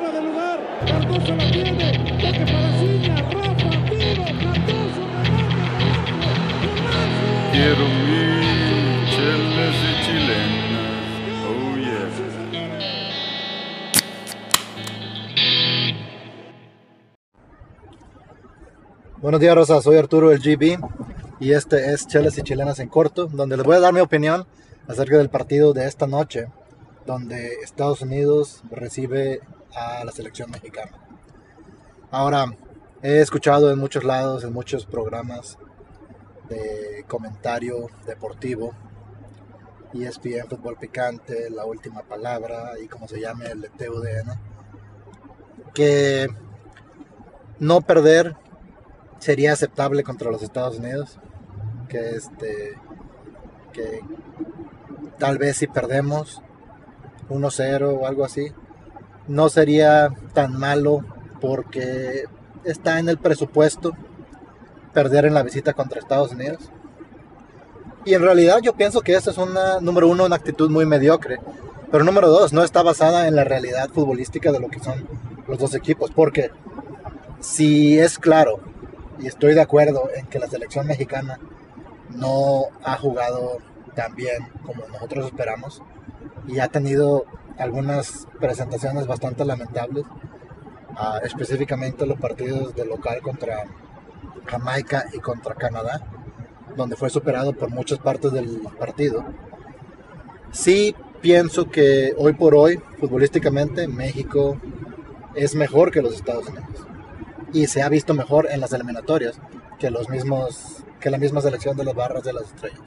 fuera de lugar. Cardoso la tiene. Toque para Ciña. Rafa, tiro. Cardoso, remate. Quiero mil chelas y chilenas. Oh yeah. Buenos días, Rosa. Soy Arturo del GB y este es Chelas y Chilenas en corto, donde les voy a dar mi opinión acerca del partido de esta noche, donde Estados Unidos recibe a la selección mexicana. Ahora, he escuchado en muchos lados, en muchos programas de comentario deportivo, ESPN Fútbol Picante, La Última Palabra y como se llame el TUDN, que no perder sería aceptable contra los Estados Unidos. Que este. Que tal vez si perdemos 1-0 o algo así, no sería tan malo porque está en el presupuesto perder en la visita contra Estados Unidos. Y en realidad yo pienso que esa es una, número uno, una actitud muy mediocre. Pero número dos, no está basada en la realidad futbolística de lo que son los dos equipos. Porque si es claro y estoy de acuerdo en que la selección mexicana no ha jugado tan bien como nosotros esperamos y ha tenido algunas presentaciones bastante lamentables, ah, específicamente los partidos de local contra Jamaica y contra Canadá, donde fue superado por muchas partes del partido. Sí pienso que hoy por hoy, futbolísticamente, México es mejor que los Estados Unidos y se ha visto mejor en las eliminatorias que los mismos que la misma selección de las barras de las estrellas.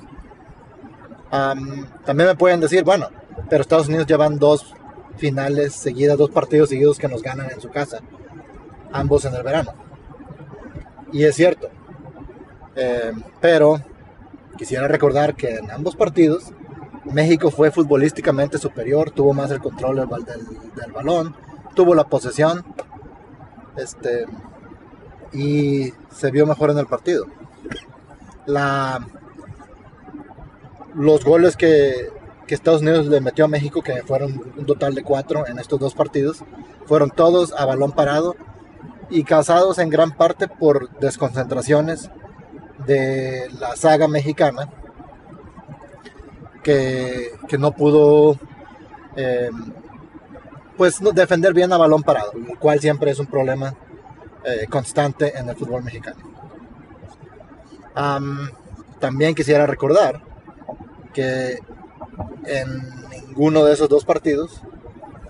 Am, también me pueden decir, bueno, pero Estados Unidos llevan dos finales seguidas, dos partidos seguidos que nos ganan en su casa, ambos en el verano. Y es cierto. Eh, pero quisiera recordar que en ambos partidos México fue futbolísticamente superior, tuvo más el control del- del balón, tuvo la posesión, este, y se vio mejor en el partido. La, los goles que, que Estados Unidos le metió a México, que fueron un total de cuatro en estos dos partidos, fueron todos a balón parado y causados en gran parte por desconcentraciones de la saga mexicana que, que no pudo eh, pues defender bien a balón parado, lo cual siempre es un problema eh, constante en el fútbol mexicano. Am, también quisiera recordar que en ninguno de esos dos partidos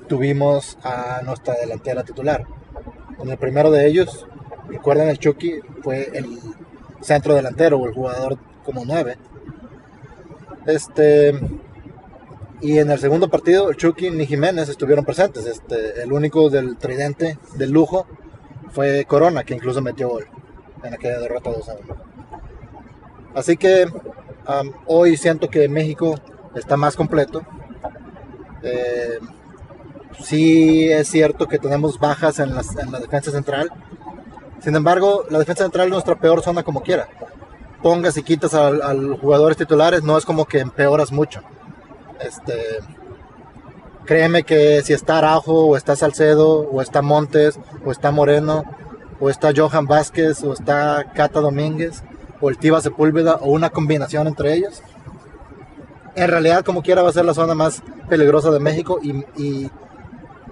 tuvimos a nuestra delantera titular. En el primero de ellos, recuerden el Chucky, fue el centro delantero o el jugador como 9. Este, y en el segundo partido, el Chucky ni Jiménez estuvieron presentes. Este, el único del tridente del lujo fue Corona, que incluso metió gol en aquella derrota 2 a 1. Así que hoy siento que México está más completo. Eh, sí es cierto que tenemos bajas en, las- la defensa central. Sin embargo, la defensa central es nuestra peor zona como quiera. Pongas y quitas a los jugadores titulares, no es como que empeoras mucho. Este, créeme que si está Araujo, o está Salcedo, o está Montes, o está Moreno, o está Johan Vázquez, o está Cata Domínguez, o el Tiva Sepúlveda, o una combinación entre ellos, en realidad como quiera va a ser la zona más peligrosa de México y,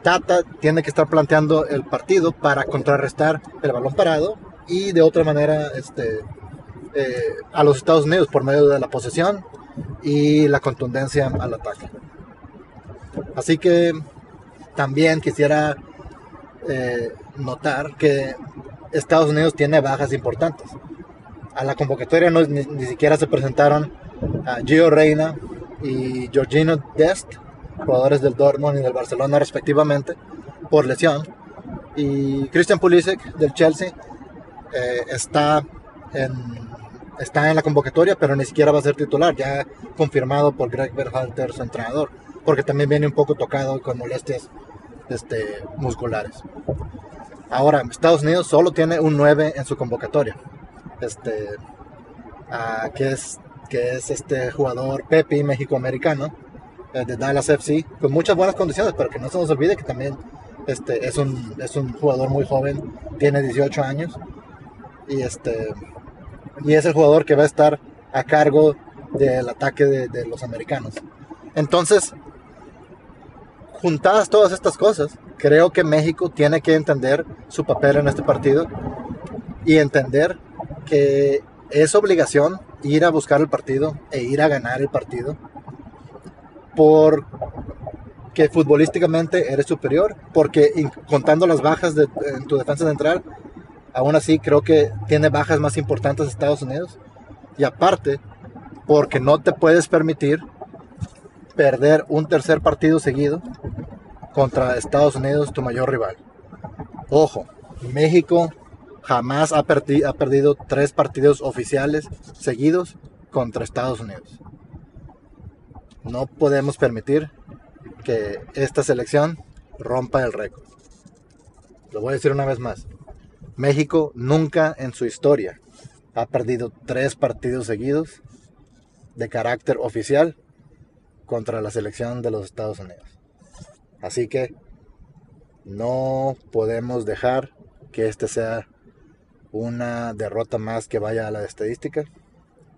Tata tiene que estar planteando el partido para contrarrestar el balón parado y de otra manera este, eh, a los Estados Unidos por medio de la posesión y la contundencia al ataque. Así que también quisiera eh, notar que Estados Unidos tiene bajas importantes. A la convocatoria no- ni, ni siquiera se presentaron a Gio Reina y Georgino Dest, jugadores del Dortmund y del Barcelona respectivamente, por lesión. Y Christian Pulisic del Chelsea eh, está, en, está en la convocatoria, pero ni siquiera va a ser titular, ya confirmado por Greg Berhalter, su entrenador, porque también viene un poco tocado con molestias este, musculares. Ahora, Estados Unidos solo tiene un 9 en su convocatoria, este, ah, que, es, que es este jugador Pepe, México-americano, eh, de Dallas FC, con muchas buenas condiciones, pero que no se nos olvide que también Este, es, un, es un jugador muy joven, tiene 18 años. Y, este, y es el jugador que va a estar a cargo del ataque de los americanos. Entonces, juntadas todas estas cosas, creo que México tiene que entender su papel en este partido y entender que es obligación ir a buscar el partido e ir a ganar el partido porque futbolísticamente eres superior, porque contando las bajas de, en tu defensa central, aún así creo que tiene bajas más importantes Estados Unidos y aparte porque no te puedes permitir perder un tercer partido seguido contra Estados Unidos, tu mayor rival. Ojo, México jamás ha, ha perdido tres partidos oficiales seguidos contra Estados Unidos. No podemos permitir que esta selección rompa el récord. Lo voy a decir una vez más. México nunca en su historia ha perdido tres partidos seguidos de carácter oficial contra la selección de los Estados Unidos. Así que no podemos dejar que este sea una derrota más que vaya a la estadística.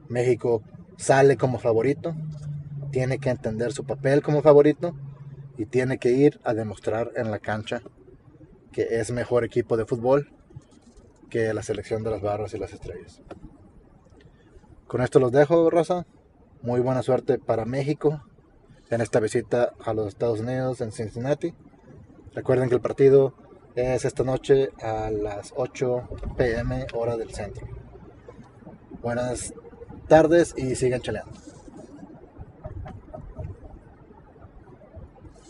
México sale como favorito, tiene que entender su papel como favorito y tiene que ir a demostrar en la cancha que es mejor equipo de fútbol que la selección de las barras y las estrellas. Con esto los dejo, Rosa. Muy buena suerte para México en esta visita a los Estados Unidos en Cincinnati. Recuerden que el partido es esta noche a las 8 pm hora del centro. Buenas tardes y sigan chaleando.